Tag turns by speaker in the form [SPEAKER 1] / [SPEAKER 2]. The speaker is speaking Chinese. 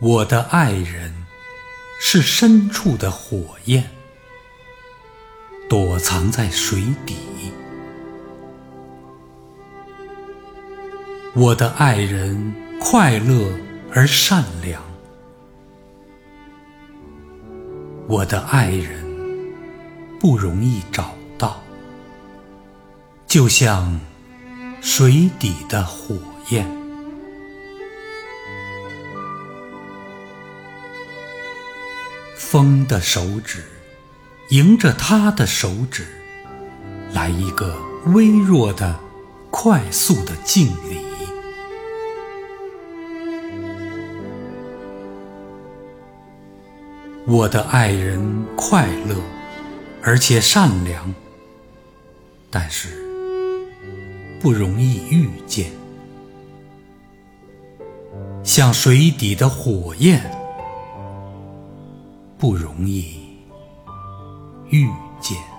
[SPEAKER 1] 我的爱人是深处的火焰，躲藏在水底。我的爱人快乐而善良，我的爱人不容易找到，就像水底的火焰。风的手指，迎着他的手指，来一个微弱的、快速的敬礼。我的爱人快乐，而且善良，但是不容易遇见，像水底的火焰。不容易遇见。